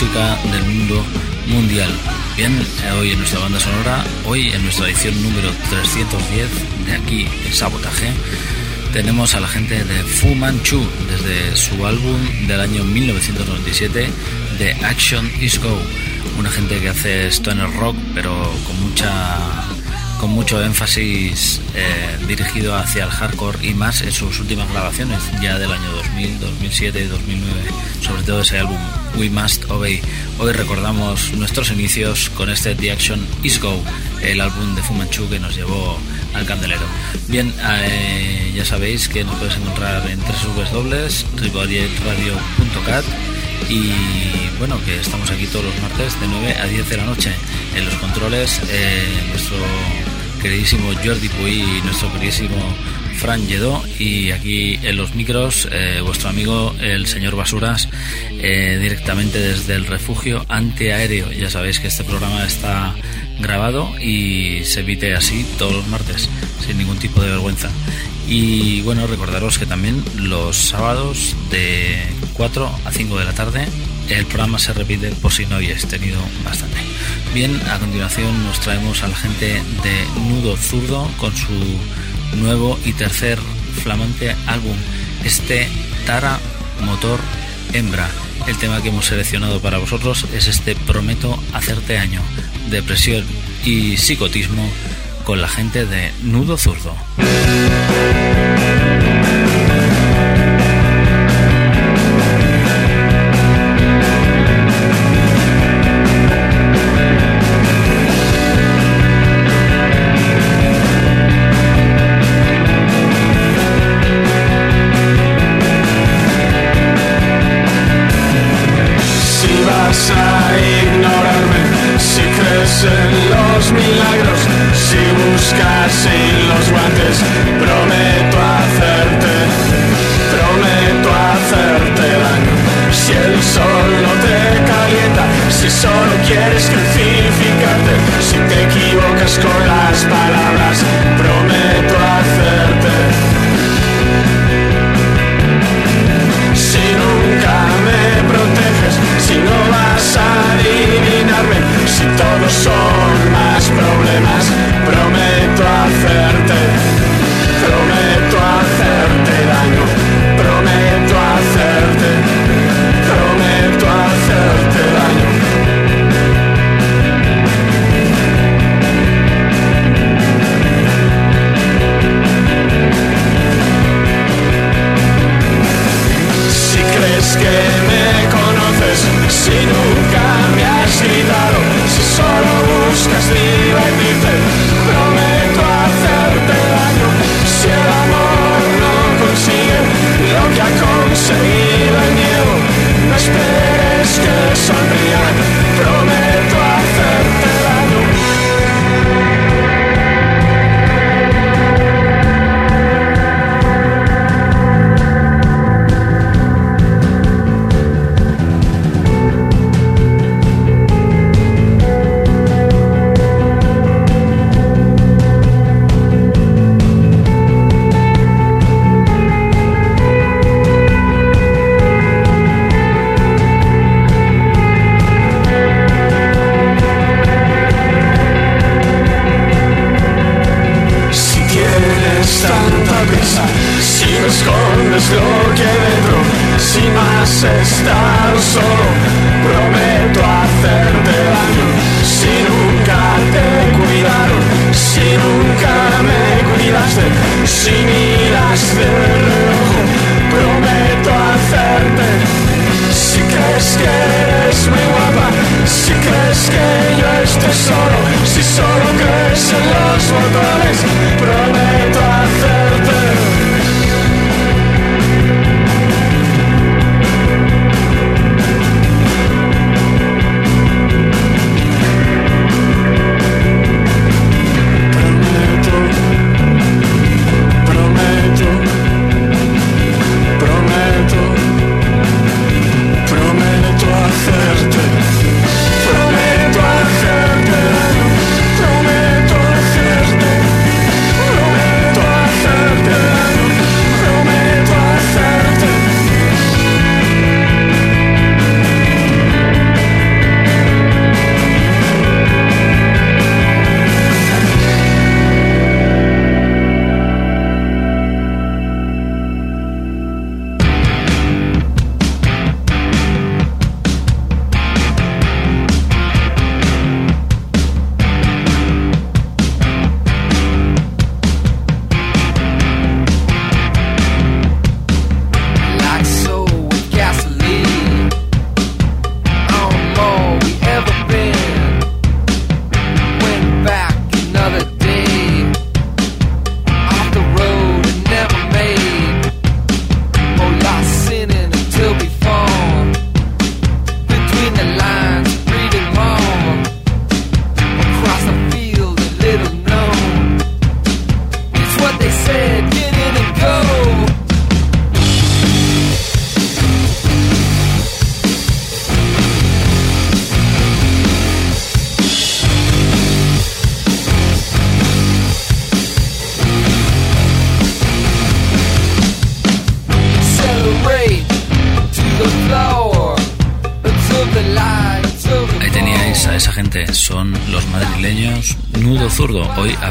Música del mundo mundial. Bien, hoy en nuestra banda sonora, hoy en nuestra edición número 310 de aquí en Sabotaje, tenemos a la gente de Fu Manchu desde su álbum del año 1997 de Action Is Go. Una gente que hace stoner rock, pero con mucha con mucho énfasis eh, dirigido hacia el hardcore y más en sus últimas grabaciones, ya del año 2000, 2007 y 2009, sobre todo ese álbum We Must Obey. Hoy recordamos nuestros inicios con este The Action Is Go, el álbum de Fumanchu que nos llevó al candelero. Bien, eh, ya sabéis que nos puedes encontrar en www.ripolletradio.cat y bueno, que estamos aquí todos los martes de 9 a 10 de la noche en los controles, eh, nuestro queridísimo Jordi Puy y nuestro queridísimo Fran Lledó y aquí en los micros eh, vuestro amigo el señor Basuras eh, directamente desde el refugio antiaéreo. Ya sabéis que este programa está grabado y se emite así todos los martes sin ningún tipo de vergüenza. Y bueno, recordaros que también los sábados de 4 a 5 de la tarde el programa se repite por si no habéis tenido bastante. Bien, a continuación nos traemos a la gente de Nudo Zurdo con su nuevo y tercer flamante álbum, este Tara Motor Hembra. El tema que hemos seleccionado para vosotros es este Prometo hacerte año, depresión y psicotismo con la gente de Nudo Zurdo. si solo quieres crucificarte, si te equivocas con las palabras.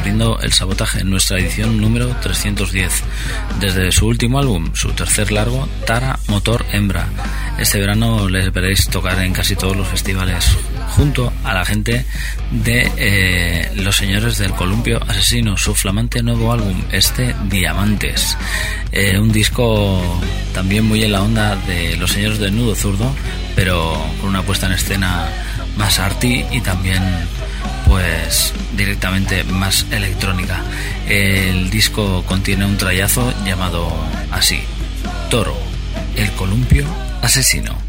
El sabotaje en nuestra edición número 310. Desde su último álbum, su tercer largo, Tara Motor Hembra. Este verano les veréis tocar en casi todos los festivales, junto a la gente de eh, Los Señores del Columpio Asesino, su flamante nuevo álbum, este Diamantes. Eh, un disco también muy en la onda de Los Señores del Nudo Zurdo, pero con una puesta en escena más arty y también pues directamente más electrónica. El disco contiene un trayazo llamado así, Toro, el columpio asesino.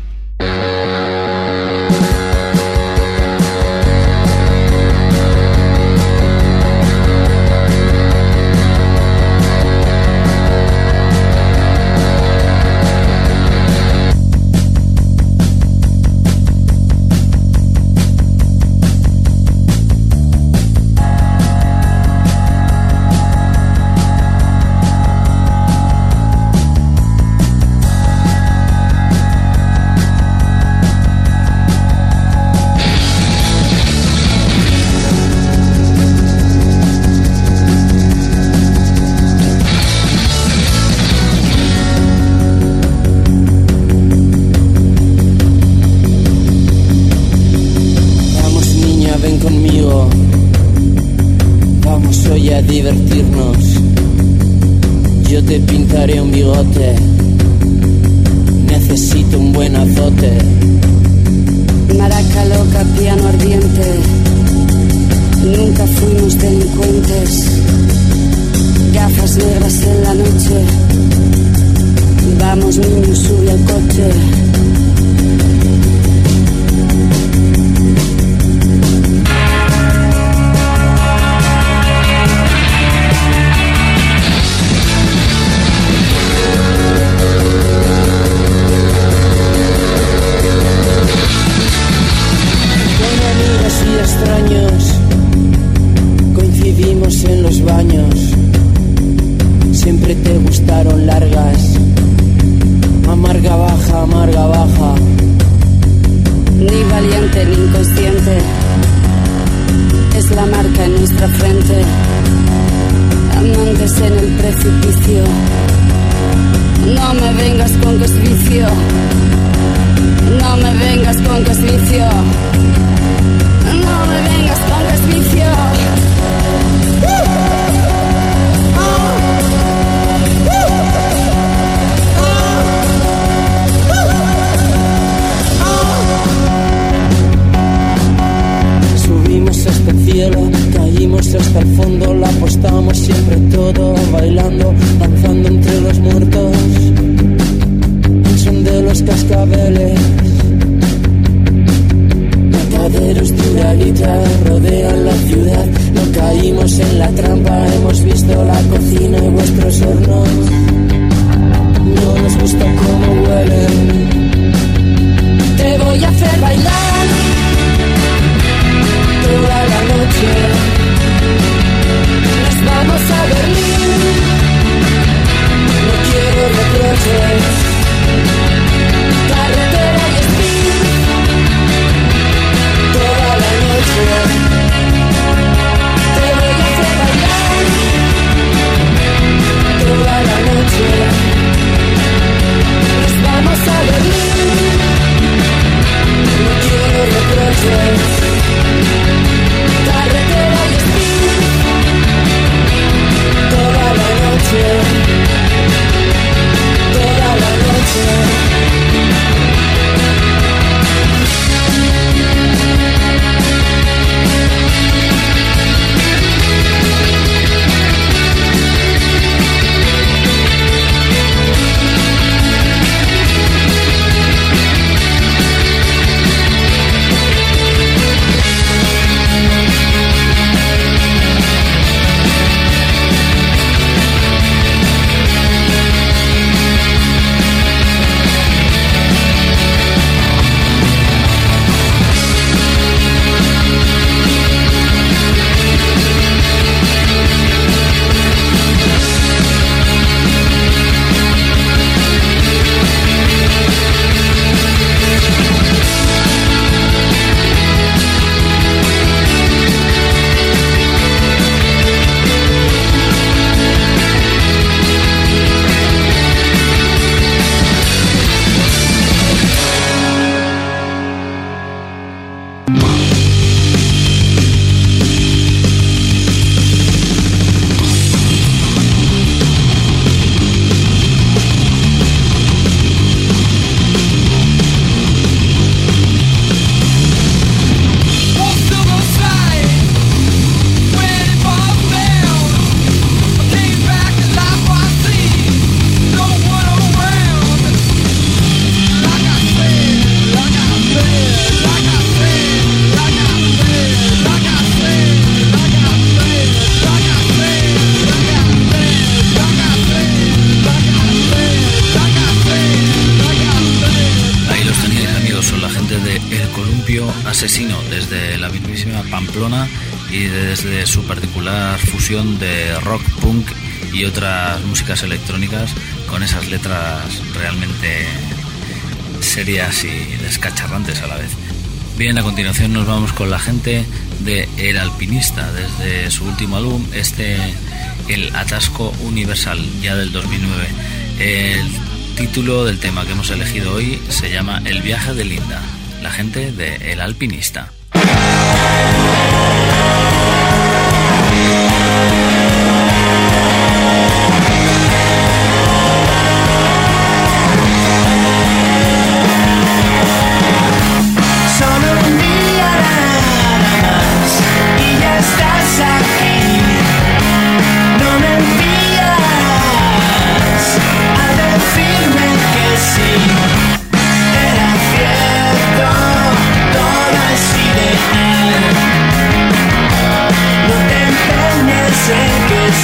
electrónicas con esas letras realmente serias y descacharrantes a la vez. Bien, a continuación nos vamos con la gente de El Alpinista, desde su último álbum, este El Atasco Universal, ya del 2009. El título del tema que hemos elegido hoy se llama El viaje de Linda, la gente de El Alpinista.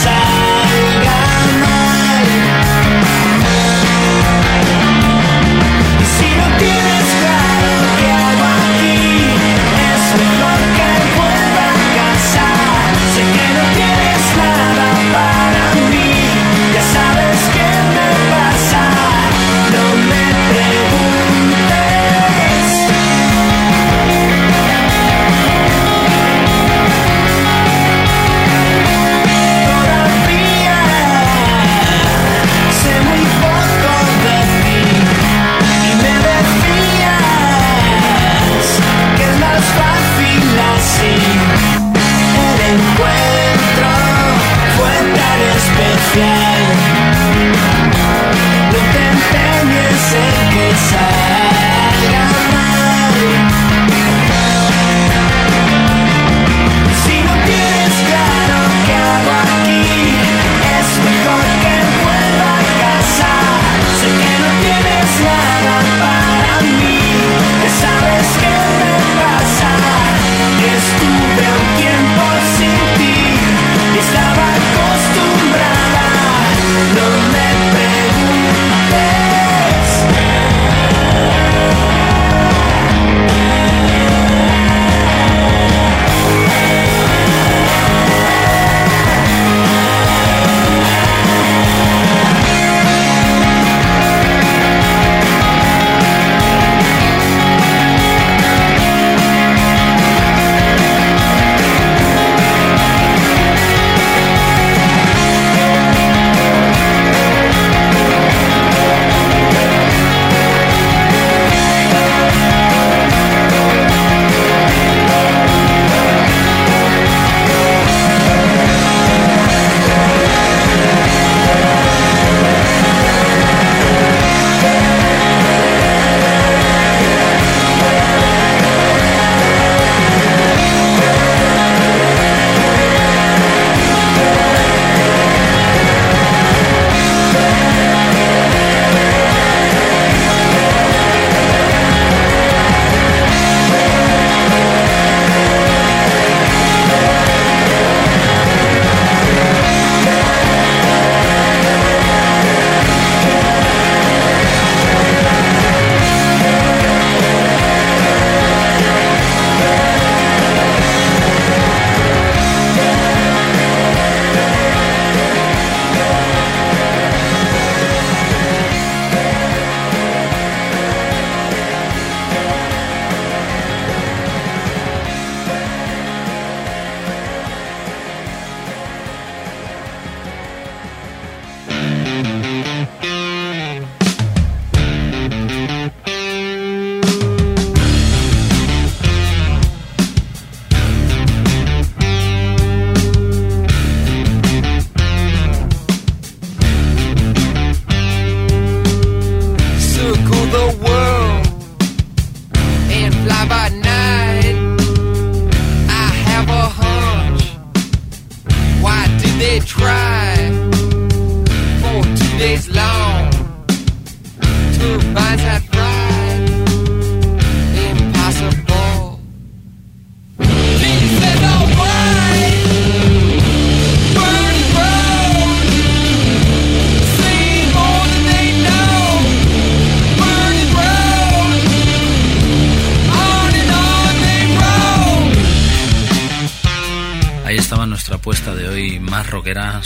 さ fly.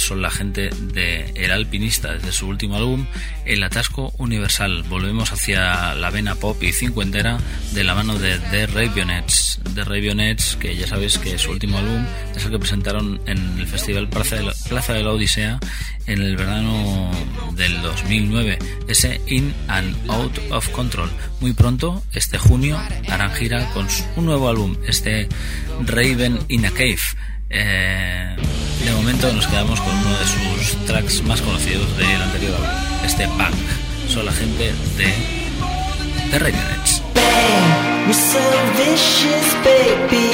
son la gente de El Alpinista desde su último álbum, El Atasco Universal. Volvemos hacia la vena pop y cincuentera de la mano de The Ravionets. The Ravionets, que ya sabéis que su último álbum es el que presentaron en el Festival Plaza de la, Plaza de la Odisea en el verano del 2009. Ese In and Out of Control. Muy pronto, este junio, harán gira con un nuevo álbum, este Raven in a Cave. Eh... De momento nos quedamos con uno de sus tracks más conocidos del anterior álbum, este Bang. Son la gente de The Revenants. You're vicious, baby.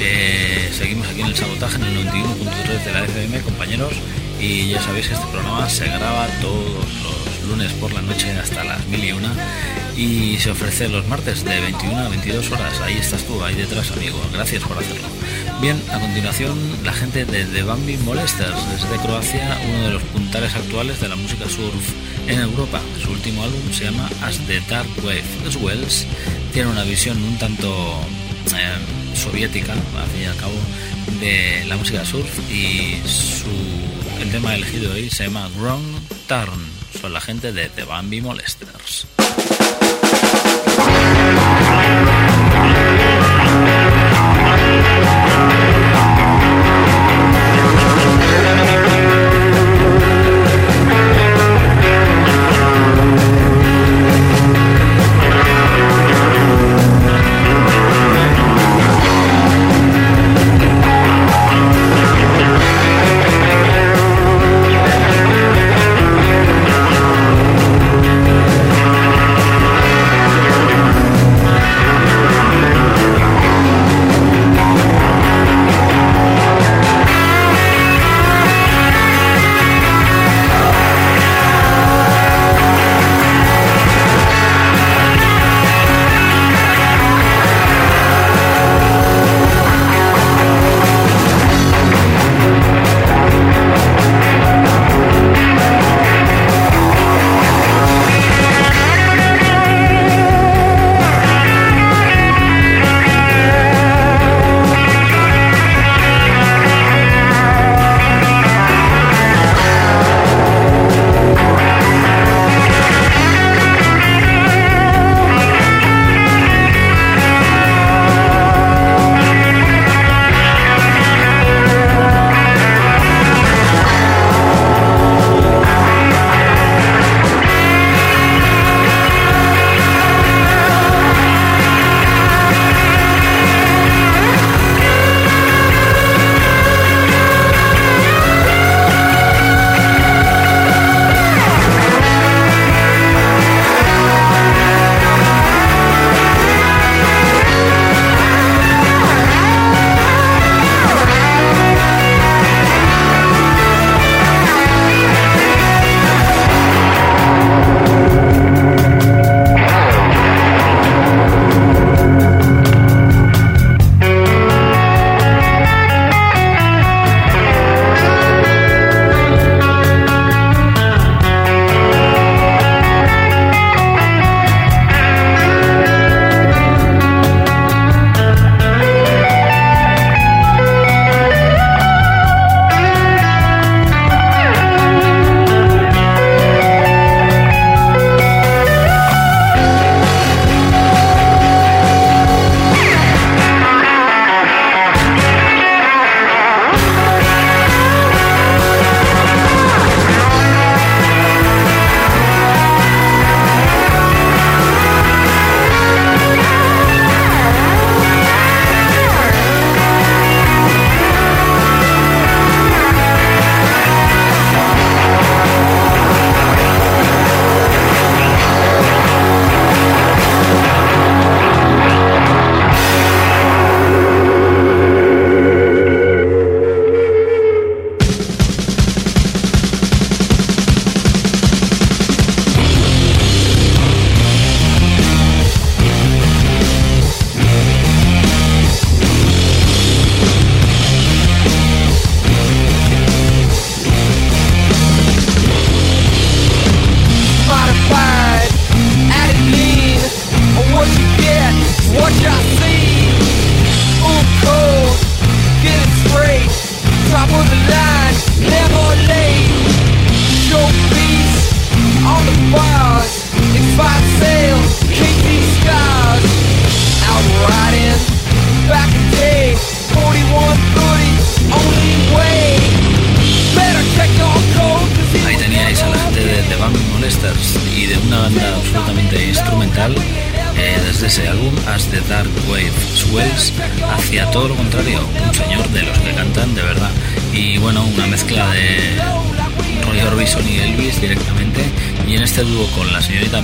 Eh, seguimos aquí en el sabotaje en el 91.3 de la FM, compañeros. Y ya sabéis que este programa se graba todos los lunes por la noche hasta las mil y una y se ofrece los martes de 21 a 22 horas. Ahí estás tú, ahí detrás, amigo. Gracias por hacerlo. Bien, a continuación, la gente de The Bambi Molesters, desde Croacia, uno de los puntales actuales de la música surf en Europa. Su último álbum se llama As the Dark Wave. Los Wells tiene una visión un tanto eh, soviética, al fin y al cabo, de la música surf y su, el tema elegido hoy se llama Wrong Turn. Son la gente de The Bambi Molesters.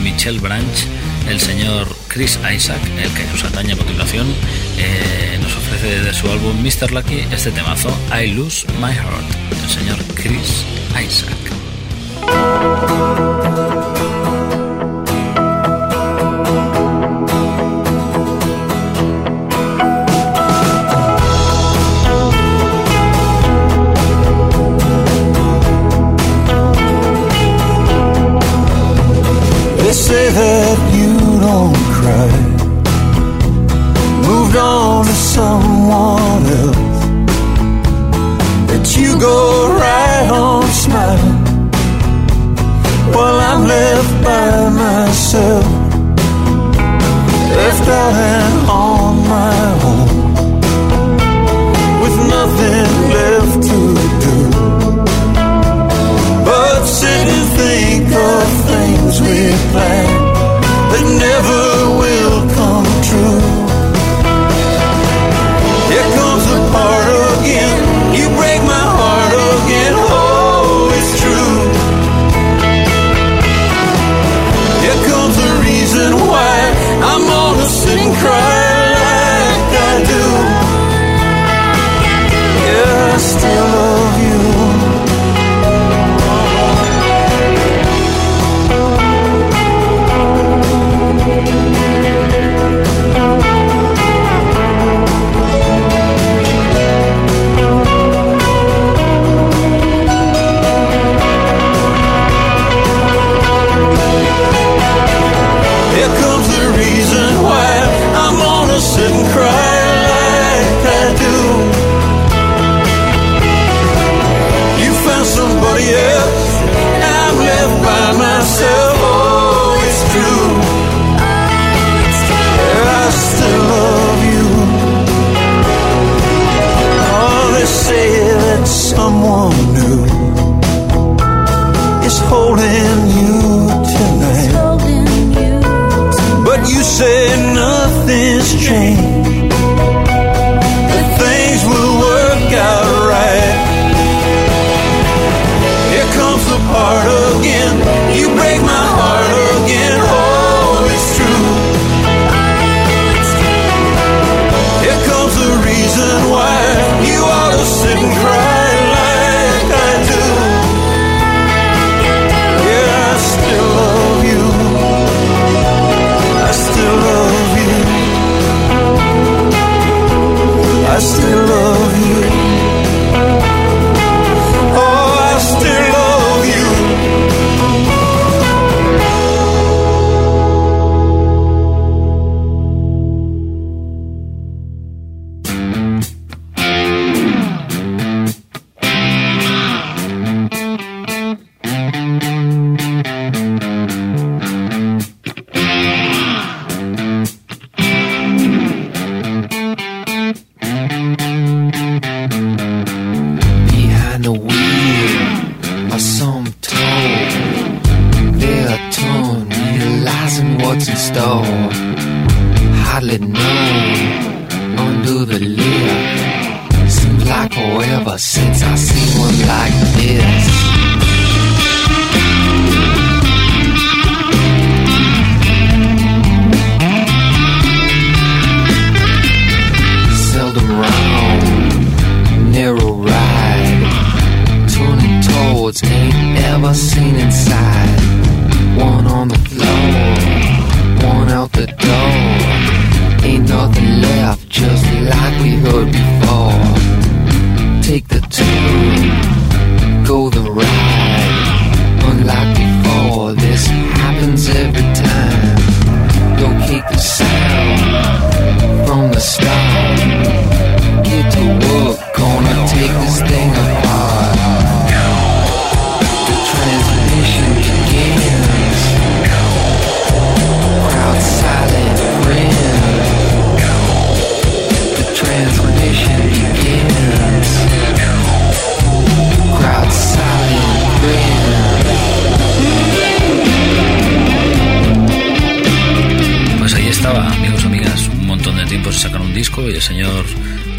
Michelle Branch, el señor Chris Isaac, el que nos atañe a continuación, eh, nos ofrece de su álbum Mr. Lucky este temazo I Lose My Heart, el señor Chris Isaac.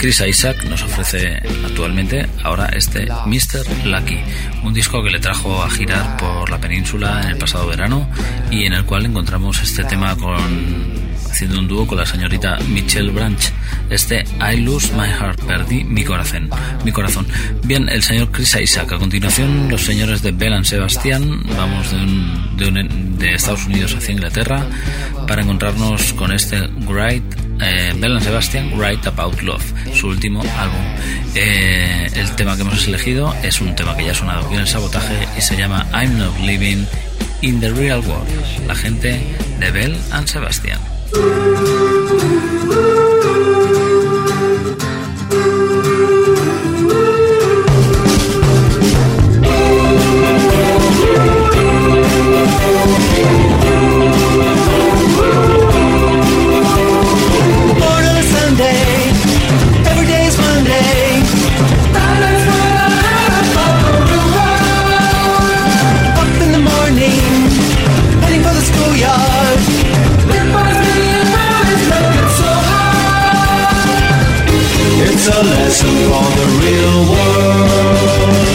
Chris Isaac nos ofrece actualmente ahora este Mr. Lucky, un disco que le trajo a girar por la península en el pasado verano y en el cual encontramos este tema con haciendo un dúo con la señorita Michelle Branch. Este I Lose My Heart, perdí mi corazón. Mi corazón. Bien, el señor Chris Isaac. A continuación, los señores de Belan Sebastián. Vamos de, un, de, Estados Unidos hacia Inglaterra para encontrarnos con este Great eh, Belen Sebastian, Write About Love, su último álbum. Eh, el tema que hemos elegido es un tema que ya ha sonado aquí en el sabotaje y se llama I'm Not Living in the Real World, la gente de Bell and Sebastian. for the real world.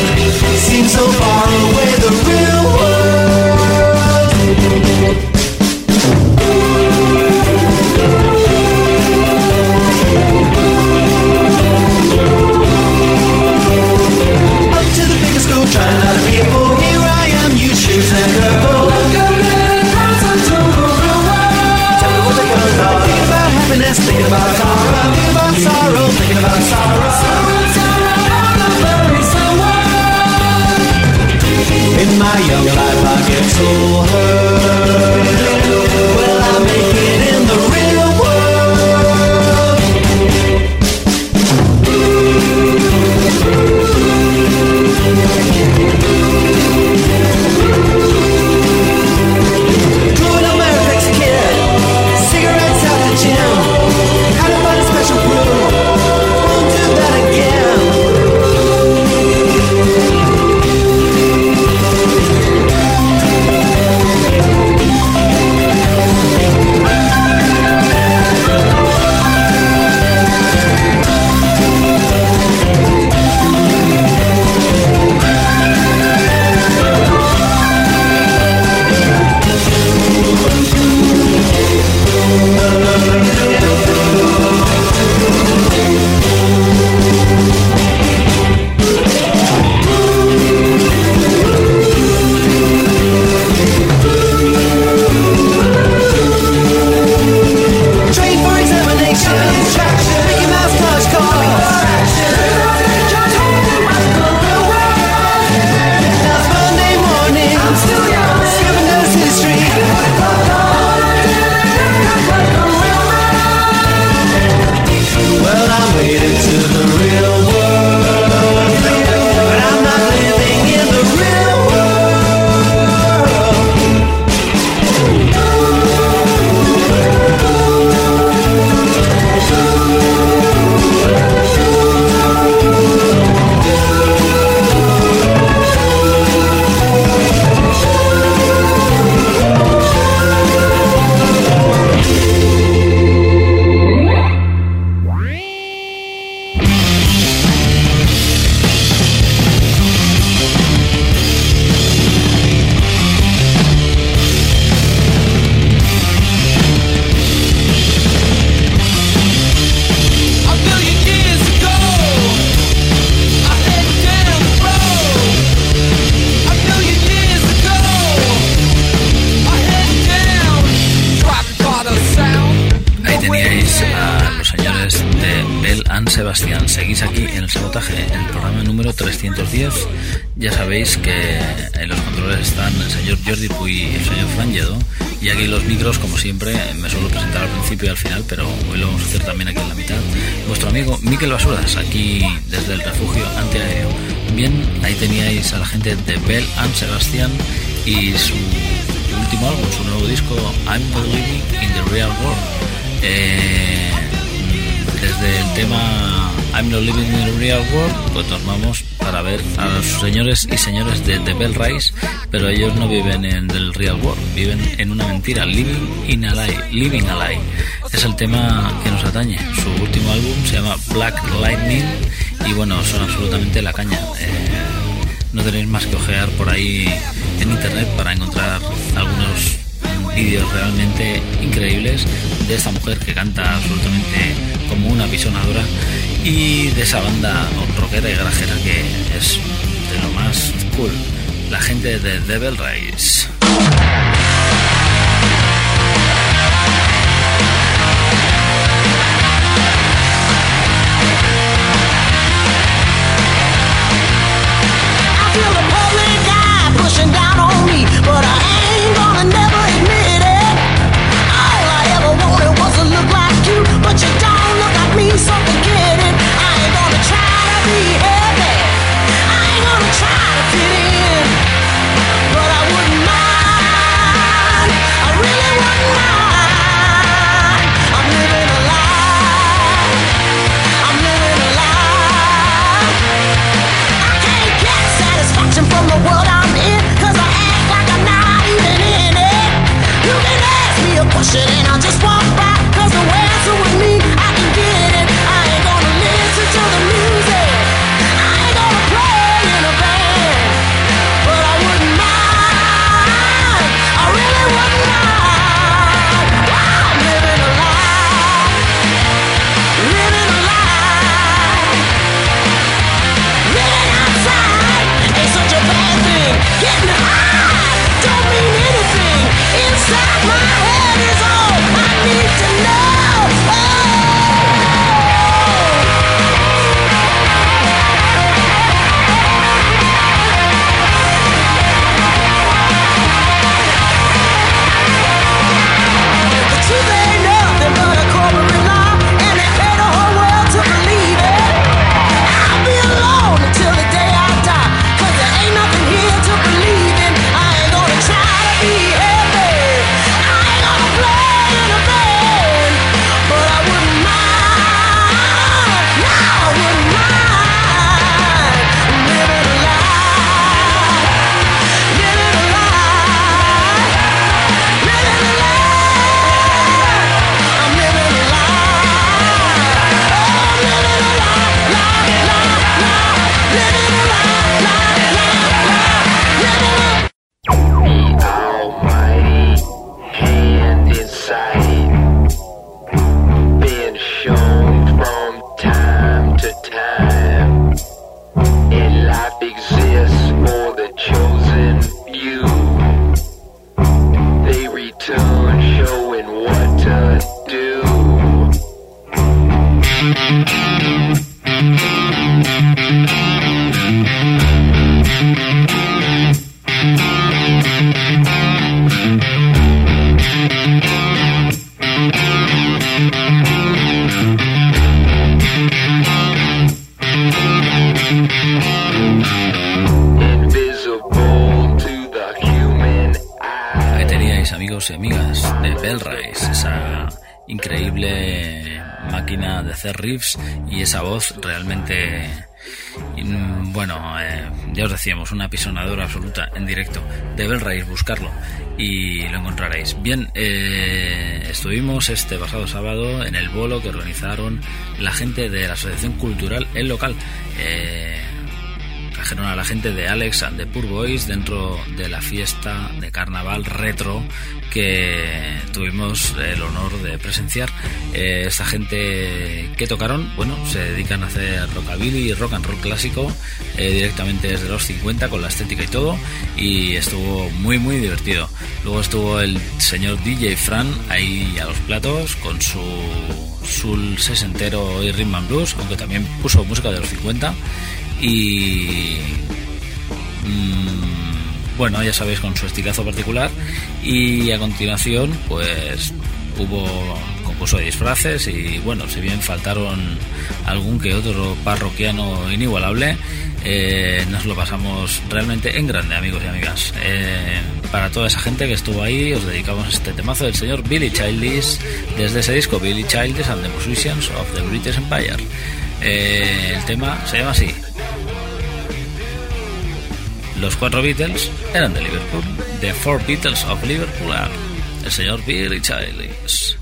de The Bell and Sebastian y su último álbum, su nuevo disco I'm Believing in the Real World. Eh, desde el tema I'm Not Living in the Real World, pues nos vamos para ver a los señores y señores de The Bell Rise, pero ellos no viven en el Real World, viven en una mentira, Living in a Lie, Living a Lie. Es el tema que nos atañe. Su último álbum se llama Black Lightning y bueno, son absolutamente la caña. Eh, no tenéis más que ojear por ahí en internet para encontrar algunos vídeos realmente increíbles de esta mujer que canta absolutamente como una pisonadora y de esa banda rockera y grajera que es de lo más cool, la gente de Devil Rise. Increíble máquina de hacer riffs y esa voz realmente, bueno, eh, ya os decíamos, una pisonadora absoluta en directo de Bellrise, buscarlo y lo encontraréis. Bien, eh, estuvimos este pasado sábado en el bolo que organizaron la gente de la Asociación Cultural El Local. Eh, trajeron a la gente de Alex and the Poor Boys dentro de la fiesta de carnaval retro que tuvimos el honor de presenciar. Eh, esta gente que tocaron, bueno, se dedican a hacer rockabilly y rock and roll clásico eh, directamente desde los 50 con la estética y todo y estuvo muy muy divertido. Luego estuvo el señor DJ Fran ahí a los platos con su Soul sesentero y rhythm and blues, aunque también puso música de los 50 y mm, bueno ya sabéis con su estilazo particular. Y a continuación pues hubo concurso de disfraces y bueno si bien faltaron algún que otro parroquiano inigualable eh, nos lo pasamos realmente en grande amigos y amigas. Eh, para toda esa gente que estuvo ahí os dedicamos este temazo del señor Billy Childish desde ese disco Billy Childish and the Musicians of the British Empire Eh, el tema se llama así. Los cuatro Beatles eran de Liverpool. The Four Beatles of Liverpool are el señor Billy Childish.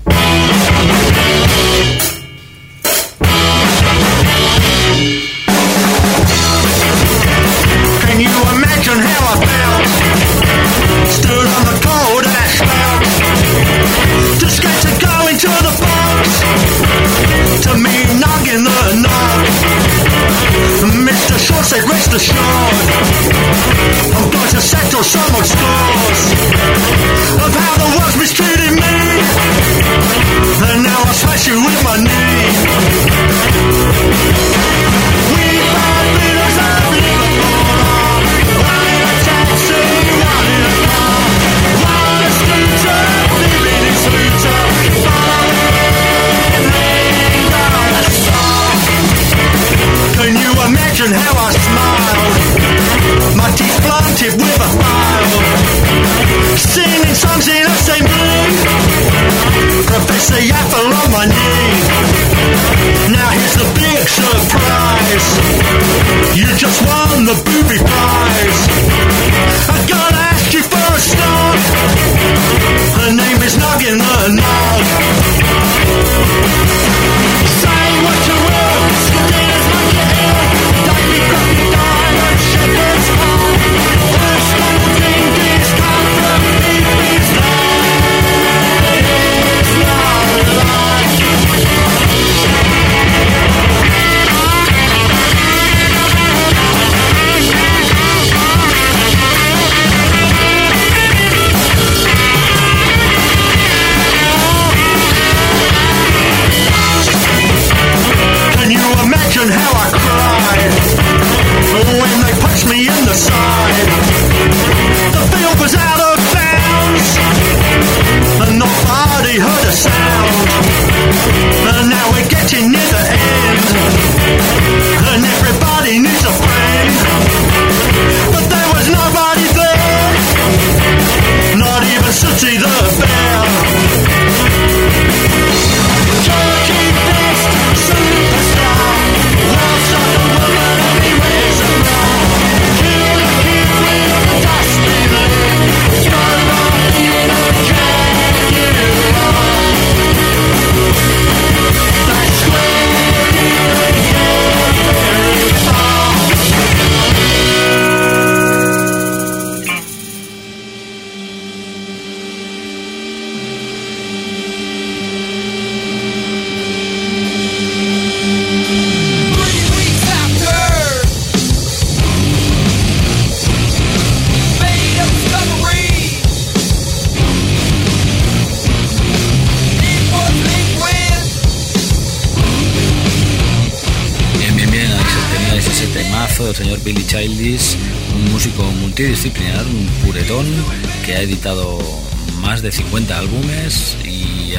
50 álbumes y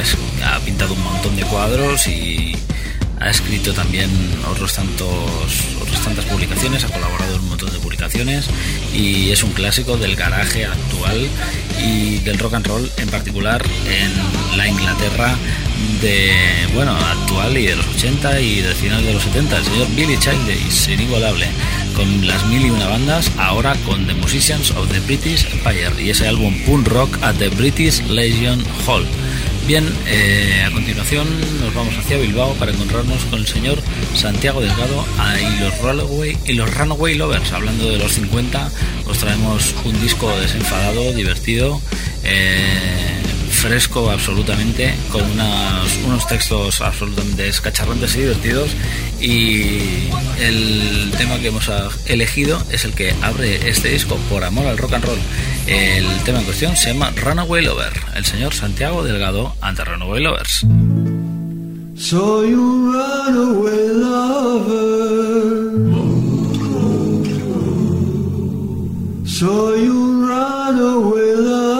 ha pintado un montón de cuadros y ha escrito también otros tantos otras tantas publicaciones, ha colaborado en un montón de publicaciones y es un clásico del garaje actual y del rock and roll en particular en la Inglaterra de bueno actual y de los 80 y del final de los 70 el señor Billy Childish inigualable con las mil y una bandas ahora con The Musicians of the British Empire y ese álbum punk rock at the British Legion Hall Bien, eh, a continuación nos vamos hacia Bilbao para encontrarnos con el señor Santiago Delgado y los y los Runaway Lovers. Hablando de los 50, os traemos un disco desenfadado, divertido, eh, fresco absolutamente, con unos textos absolutamente escacharrantes y divertidos. Y el tema que hemos elegido es el que abre este disco por amor al rock and roll. El tema en cuestión se llama Runaway Lover, el señor Santiago Delgado ante Runaway Lovers. Soy un runaway lover. Soy un runaway lover.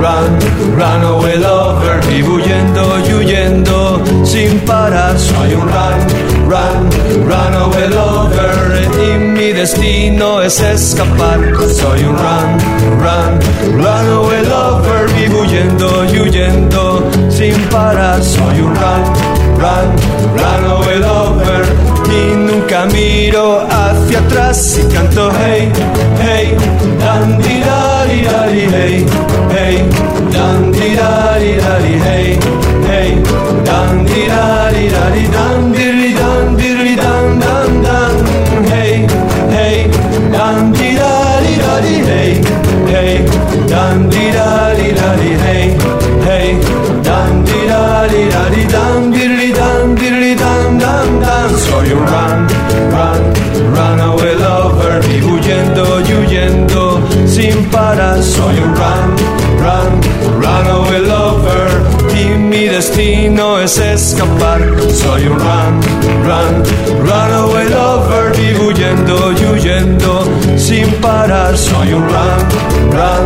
Run, run, runaway lover, vivo huyendo y huyendo sin parar. Soy un run, run, run away lover. Y mi destino es escapar. Soy un run, run, run away lover. Vivo huyendo y huyendo sin parar. Soy un run, run, run away lover. Y nunca miro hacia atrás y canto hey, hey, dan di da di da di hey, hey, Soy un run, run, run away lover, y mi destino es escapar. Soy un run, run, run away lover, y huyendo y huyendo sin parar. Soy un run, run,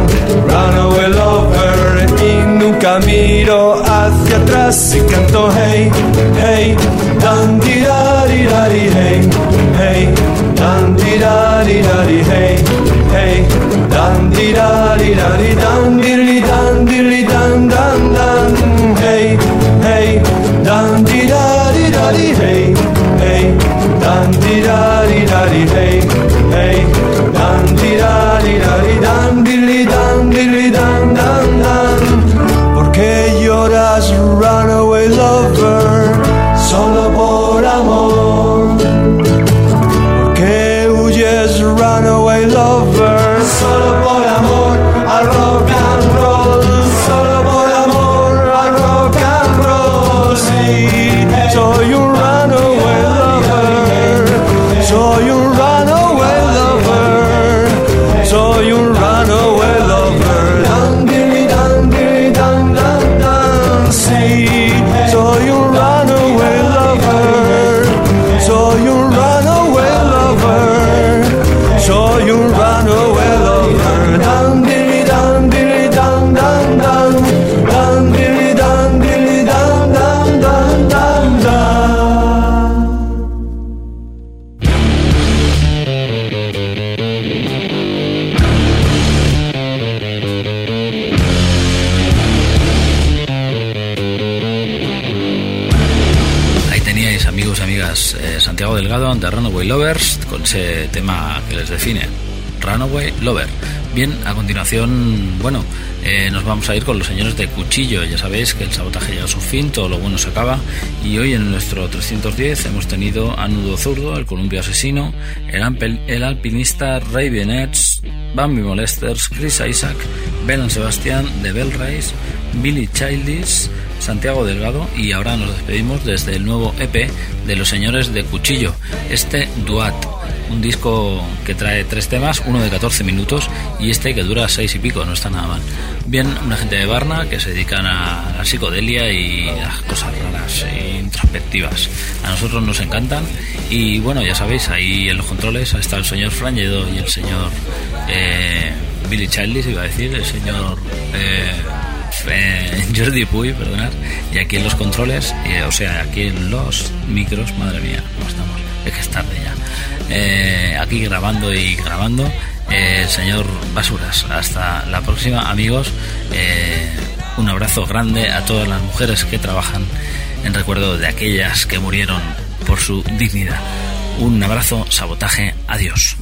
run away lover, y nunca miro hacia atrás y canto hey, hey, dan di da hey, hey, dan di da hey, hey, dan di da di da di dan di di dan di di dan dan dan hey, hey, dan di da di da di hey, hey, dan di da di da di hey, hey, dan di da di da di dan di di dan di di dan dan Bien, a continuación, bueno, eh, nos vamos a ir con los señores de Cuchillo. Ya sabéis que el sabotaje llega a su fin, todo lo bueno se acaba. Y hoy en nuestro 310 hemos tenido a Nudo Zurdo, el columpio asesino, el, alpinista Ray Benetz, Bambi Molesters, Chris Isaac, Belan Sebastián, The Bell Race, Billy Childish, Santiago Delgado y ahora nos despedimos desde el nuevo EP de los señores de Cuchillo, este Duat, un disco que trae tres temas, uno de 14 minutos y este que dura seis y pico, no está nada mal. Bien, una gente de Barna que se dedican a la psicodelia y cosas raras e introspectivas. A nosotros nos encantan y bueno, ya sabéis, ahí en los controles está el señor Frangedo y el señor eh, Billy Childish, iba a decir, el señor... eh, eh, Jordi Puy, perdonad, y aquí en los controles, o sea, aquí en los micros, madre mía, ¿cómo estamos? Es que es tarde ya. Eh, aquí grabando y grabando, eh, señor Basuras. Hasta la próxima, amigos. Eh, un abrazo grande a todas las mujeres que trabajan en recuerdo de aquellas que murieron por su dignidad. Un abrazo, sabotaje, adiós.